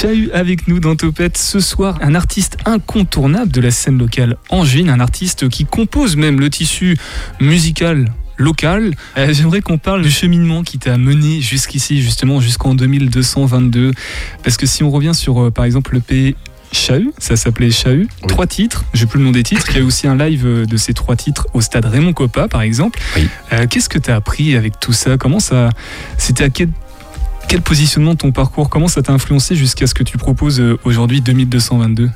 Chahut avec nous dans Topette ce soir, un artiste incontournable de la scène locale angevine, un artiste qui compose même le tissu musical local. Euh, J'aimerais qu'on parle du cheminement qui t'a mené jusqu'ici, justement, jusqu'en 2222. Parce que si on revient sur, euh, par exemple, le P Chahut, ça s'appelait Chahut, Oui. trois titres, j'ai plus le nom des titres, il y a eu aussi un live euh, de ces trois titres au stade Raymond Coppa par exemple. Oui. Euh, Qu'est-ce que tu as appris avec tout ça? Comment ça C'était à quel, quel positionnement ton parcours Comment ça t'a influencé jusqu'à ce que tu proposes euh, aujourd'hui 2222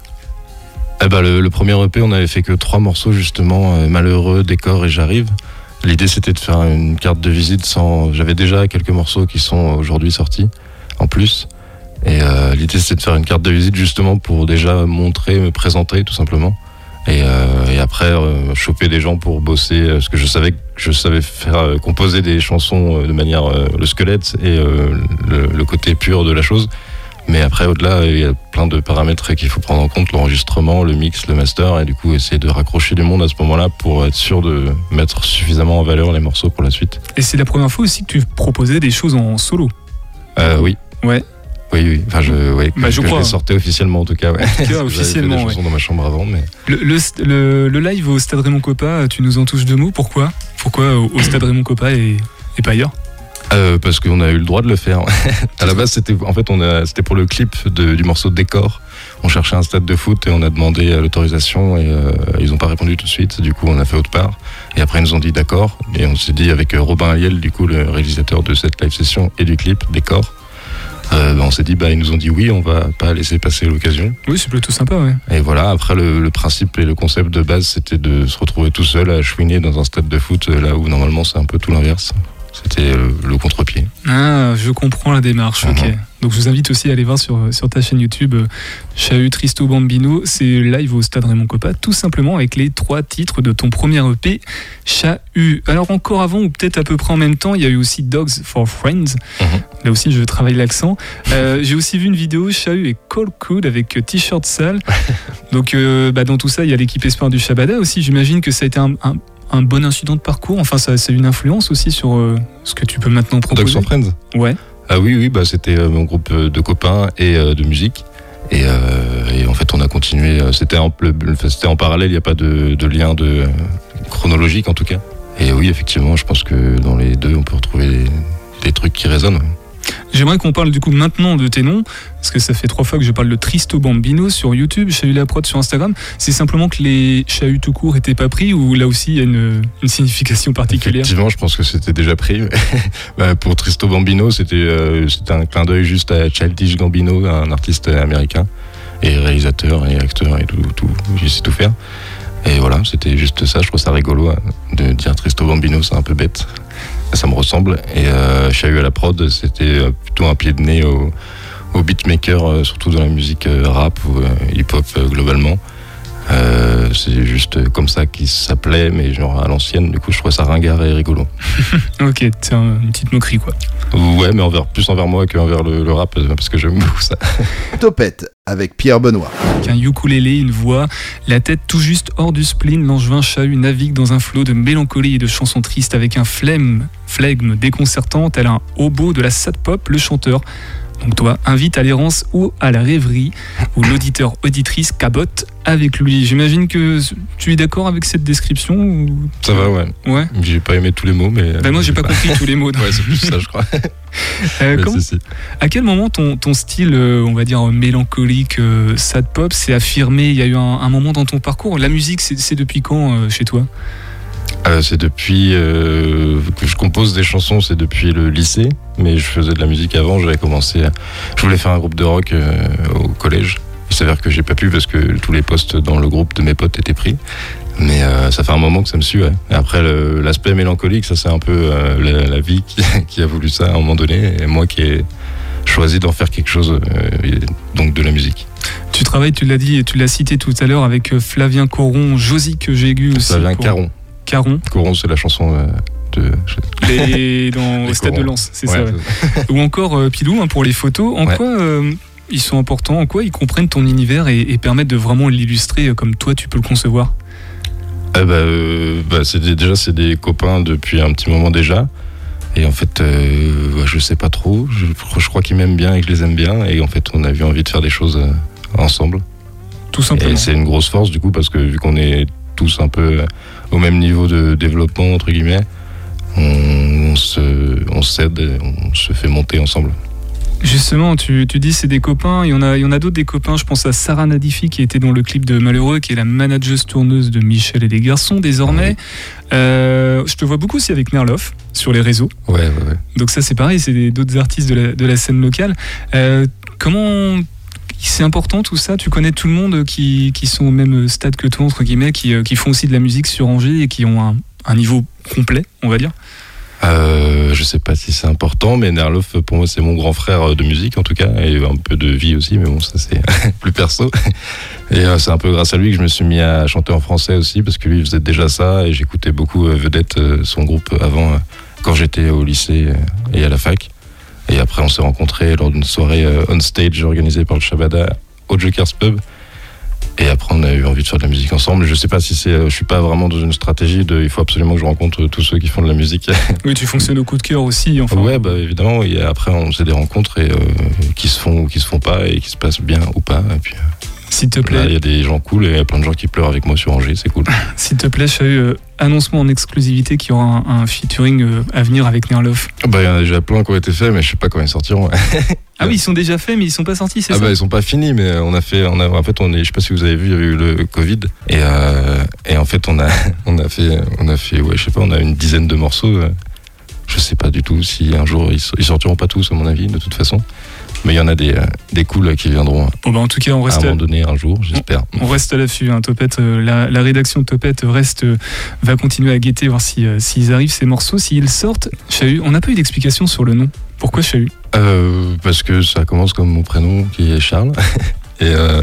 Eh ben, le, le premier EP, on avait fait que trois morceaux justement, euh, Malheureux, Décor et J'arrive. L'idée c'était de faire une carte de visite sans. J'avais déjà quelques morceaux qui sont aujourd'hui sortis en plus. Et euh, l'idée c'était de faire une carte de visite justement pour déjà montrer, me présenter tout simplement. Et, euh, et après euh, choper des gens pour bosser euh, parce que je savais que je savais faire composer des chansons de manière le squelette et le, le côté pur de la chose. Mais après, au-delà, il y a plein de paramètres qu'il faut prendre en compte, l'enregistrement, le mix, le master, et du coup, essayer de raccrocher du monde à ce moment-là pour être sûr de mettre suffisamment en valeur les morceaux pour la suite. Et c'est la première fois aussi que tu proposais des choses en solo? Euh, oui. Ouais. Oui, oui. Enfin, je, ouais, Bah, je que crois. les sortais officiellement, en tout cas. Ouais. J'avais fait officiellement, des ouais. dans ma chambre avant, mais Le, le, le- le live au stade Raymond Coppa, tu nous en touches deux mots? Pourquoi? Pourquoi au, au stade Raymond Coppa et, et pas ailleurs? Euh, parce qu'on a eu le droit de le faire. à la base, c'était en fait, on a, c'était pour le clip de- du morceau Décor. On cherchait un stade de foot et on a demandé euh, l'autorisation et euh, ils n'ont pas répondu tout de suite. Du coup, on a fait autre part. Et après, ils nous ont dit d'accord. Et on s'est dit avec Robin Aliel, du coup, le réalisateur de cette live session et du clip Décor, euh, bah, on s'est dit, bah, ils nous ont dit oui, on va pas laisser passer l'occasion. Oui, c'est plutôt sympa, ouais. Et voilà, après, le, le principe et le concept de base, c'était de se retrouver tout seul à chouiner dans un stade de foot, euh, là où normalement c'est un peu tout l'inverse. C'était euh, le contre-pied. Ah, je comprends la démarche, ok. Mhm. Donc je vous invite aussi à aller voir sur, sur ta chaîne YouTube euh, Chahut Tristo Bambino. C'est live au stade Raymond Coppa, tout simplement avec les trois titres de ton premier EP, Chahut. Alors encore avant, ou peut-être à peu près en même temps, il y a eu aussi Dogs for Friends. Mhm. Là aussi, je travaille l'accent. Euh, J'ai aussi vu une vidéo Chahut et Cold Code avec t-shirt sale. Donc euh, bah, dans tout ça, il y a l'équipe Espoir du Shabada aussi. J'imagine que ça a été un, un- un bon incident de parcours. Enfin, ça, a une influence aussi sur euh, ce que tu peux maintenant Dogs proposer. for Friends Ouais. Ah oui, oui, bah, c'était euh, mon groupe euh, de copains et euh, de musique. Et, et en fait, on a continué. C'était en, c'était en parallèle, il n'y a pas de, de lien de, chronologique en tout cas. Et oui, effectivement, je pense que dans les deux, on peut retrouver des, des trucs qui résonnent. J'aimerais qu'on parle du coup maintenant de tes noms, parce que ça fait trois fois que je parle de Tristo Bambino sur YouTube, Chahut la prod sur Instagram. C'est simplement que les Chahut tout court étaient pas pris ou là aussi il y a une, signification particulière? Effectivement, je pense que c'était déjà pris. Bah, pour Tristo Bambino, c'était euh, c'était un clin d'œil juste à Childish Gambino, un artiste américain, et réalisateur et acteur et tout, tout il sait tout faire. Et voilà, c'était juste ça. Je trouve ça rigolo hein, de dire Tristo Bambino, c'est un peu bête. Ça me ressemble. Et euh, Chahut à la prod, c'était euh, plutôt un pied de nez au, au beatmaker, euh, surtout dans la musique rap ou hip-hop globalement. Euh, c'est juste comme ça qu'il s'appelait, mais genre à l'ancienne, du coup je trouvais ça ringard et rigolo. Ok, c'est un- une petite moquerie quoi. Ouais, mais envers, plus envers moi qu'envers le, le rap, euh, parce que j'aime beaucoup ça. Topette avec Pierre Benoît. Avec un ukulélé, une voix, la tête tout juste hors du spleen, l'angevin Chahut navigue dans un flot de mélancolie et de chansons tristes avec un flemme, flegme déconcertant tel un hobo de la sad pop, le chanteur. Donc toi, invite à l'errance ou à la rêverie, où l'auditeur auditrice cabote avec lui. J'imagine que tu es d'accord avec cette description ou... Ça va, ouais. Ouais. J'ai pas aimé tous les mots, mais. Ben moi j'ai pas compris tous les mots. Ouais, c'est plus ça, je crois. Euh, si, si. À quel moment ton, ton style, euh, on va dire mélancolique, euh, sad pop, s'est affirmé? Il y a eu un, un moment dans ton parcours? La musique, c'est depuis quand euh, chez toi? Euh, c'est depuis euh, que compose des chansons, c'est depuis le lycée, mais je faisais de la musique avant. J'avais commencé, à- je voulais faire un groupe de rock euh, au collège. Il s'avère que j'ai pas pu parce que tous les postes dans le groupe de mes potes étaient pris. Mais euh, ça fait un moment que ça me suit. ouais. Et après, l'aspect mélancolique, ça c'est un peu euh, la, la vie qui, qui a voulu ça à un moment donné, et moi qui ai choisi d'en faire quelque chose, euh, donc de la musique. Tu travailles, tu l'as dit et tu l'as cité tout à l'heure avec Flavien Coron, Josique Jégu aussi. Ça vient pour- Caron. Caron, Coron, c'est la chanson de. les- dans, au Les stade de. Lens, c'est Ouais, ça. ouais. Ou encore euh, Pilou hein, pour les photos. En Ouais. quoi euh, ils sont importants En quoi ils comprennent ton univers et, et permettent de vraiment l'illustrer euh, comme toi tu peux le concevoir? Eh bah, euh, bah, des- déjà c'est des copains depuis un petit moment déjà Et en fait, je sais pas trop. Je, je crois qu'ils m'aiment bien et que je les aime bien. Et en fait, on a eu envie de faire des choses ensemble. Tout simplement. Et c'est une grosse force du coup parce que vu qu'on est tous un peu au même niveau de développement entre guillemets, on, on se, on s'aide, on se fait monter ensemble. Justement, tu, tu dis c'est des copains, il y en a, il y en a d'autres des copains. Je pense à Sarah Nadifi qui était dans le clip de Malheureux, qui est la manageuse tourneuse de Michel et des garçons désormais. Euh, je te vois beaucoup aussi avec Nerloff sur les réseaux. Ouais, ouais, ouais. Donc ça c'est pareil, c'est d'autres artistes de la, de la scène locale. Euh, comment c'est important tout ça? Tu connais tout le monde qui, qui sont au même stade que toi entre guillemets, qui, euh, qui font aussi de la musique sur Angers et qui ont un, un niveau complet, on va dire. Euh, je sais pas si c'est important, mais Nerloff, pour moi, c'est mon grand frère de musique, en tout cas, et un peu de vie aussi, mais bon, ça, c'est plus perso. Et euh, c'est un peu grâce à lui que je me suis mis à chanter en français aussi, parce que lui, faisait déjà ça, et j'écoutais beaucoup euh, Vedette, euh, son groupe, avant, euh, quand j'étais au lycée euh, et à la fac. Et après, on s'est rencontrés lors d'une soirée euh, on stage organisée par le Shabada au Jokers Pub. Et après, on a eu envie de faire de la musique ensemble. Je sais pas si c'est, euh, je suis pas vraiment dans une stratégie de, il faut absolument que je rencontre euh, tous ceux qui font de la musique. Oui, tu fonctionnes au coup de cœur aussi. Enfin, ouais, bah évidemment. Et après, on faisait des rencontres et, euh, qui se font ou qui se font pas et qui se passent bien ou pas. Et puis S'il te là, il plaît, y a des gens cool et il y a plein de gens qui pleurent avec moi sur Angers. C'est cool. s'il te plaît, Chahu, euh, annonce-moi en exclusivité qu'il y aura un, un featuring euh, à venir avec Nerloff. bah, il y en a déjà plein qui ont été faits, mais je sais pas quand ils sortiront. Ah oui, ils sont déjà faits, mais ils sont pas sortis, c'est Ah ça bah ils sont pas finis, mais on a fait, on a, en fait, on est, je sais pas si vous avez vu, il y a eu le Covid et euh, et en fait on a, on a fait, on a fait, ouais, je sais pas, on a une dizaine de morceaux. euh, Je sais pas du tout si un jour ils, ils sortiront pas tous à mon avis, de toute façon. Mais il y en a des, euh, des cools qui viendront Bon, bah, en tout cas, on à un reste, moment donné un jour, j'espère. on reste à l'affût. Hein, Topette, euh, la, la rédaction de Topette reste, euh, va continuer à guetter, voir si, euh, s'ils arrivent, ces morceaux, s'ils sortent. Chahu, on n'a pas eu d'explication sur le nom. Pourquoi Chahu Euh, parce que ça commence comme mon prénom qui est Charles. et, euh,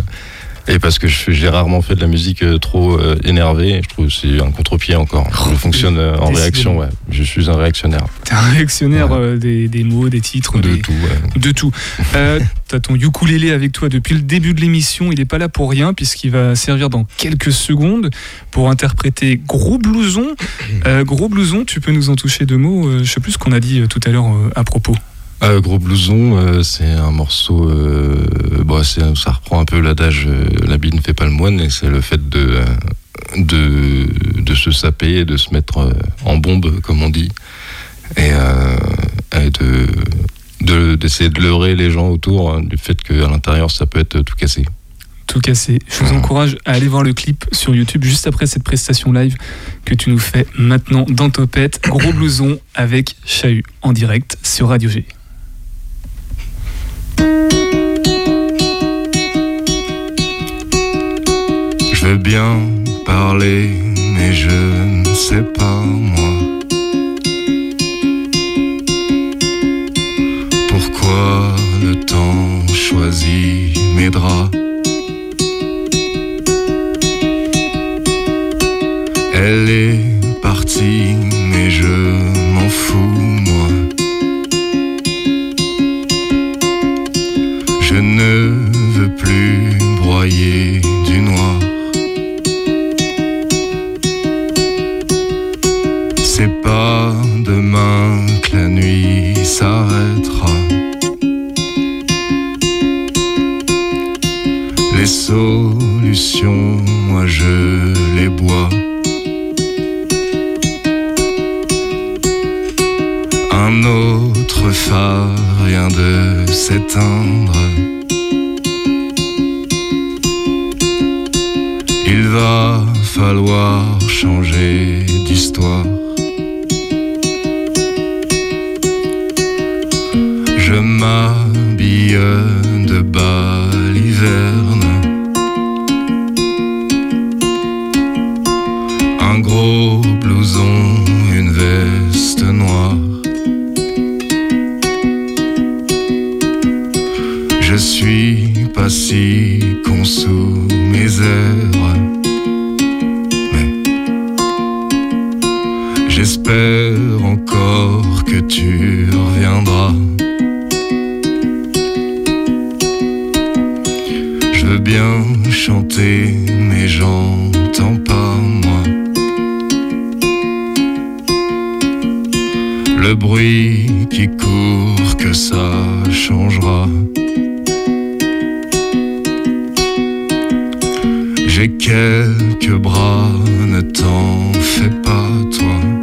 et parce que j'ai rarement fait de la musique euh, trop euh, énervée. Je trouve que c'est un contre-pied encore. Je fonctionne euh, en réaction, ouais. Je suis un réactionnaire. T'es un réactionnaire Ouais. des, des mots, des titres, De des- tout, ouais. de tout. Euh, T'as ton ukulélé avec toi depuis le début de l'émission. Il n'est pas là pour rien puisqu'il va servir dans quelques secondes pour interpréter Gros Blouson. Euh, Gros Blouson, tu peux nous en toucher deux mots. Je sais plus ce qu'on a dit tout à l'heure à propos. Euh, Gros Blouson, euh, c'est un morceau. Euh, bon, c'est- ça reprend un peu l'adage la bille ne fait pas le moine, et c'est le fait de, de, de se saper et de se mettre en bombe, comme on dit, et, et de de- d'essayer de, leurrer les gens autour hein, du fait qu'à l'intérieur ça peut être tout cassé. Tout cassé. Je vous encourage à aller voir le clip sur YouTube juste après cette prestation live que tu nous fais maintenant dans Topette. Gros Blouson avec Chahut en direct sur Radio G. Je veux bien parler, mais je ne sais pas moi. Pourquoi le temps choisit mes draps? Elle est partie, mais je m'en fous, moi. Je ne veux plus broyer demain que la nuit s'arrêtera. Les solutions, moi je les bois. Un autre phare vient de s'éteindre. Il va falloir changer d'histoire. Je m'habille de baliverne. Un gros blouson, une veste noire. Je suis pas si con sous mes airs. Mais j'espère encore que tu reviendras. Mais j'entends pas moi. le bruit qui court, que ça changera. J'ai quelques bras, ne t'en fais pas toi.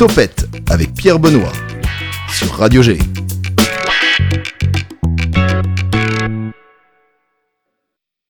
Topette avec Pierre Benoît sur Radio G.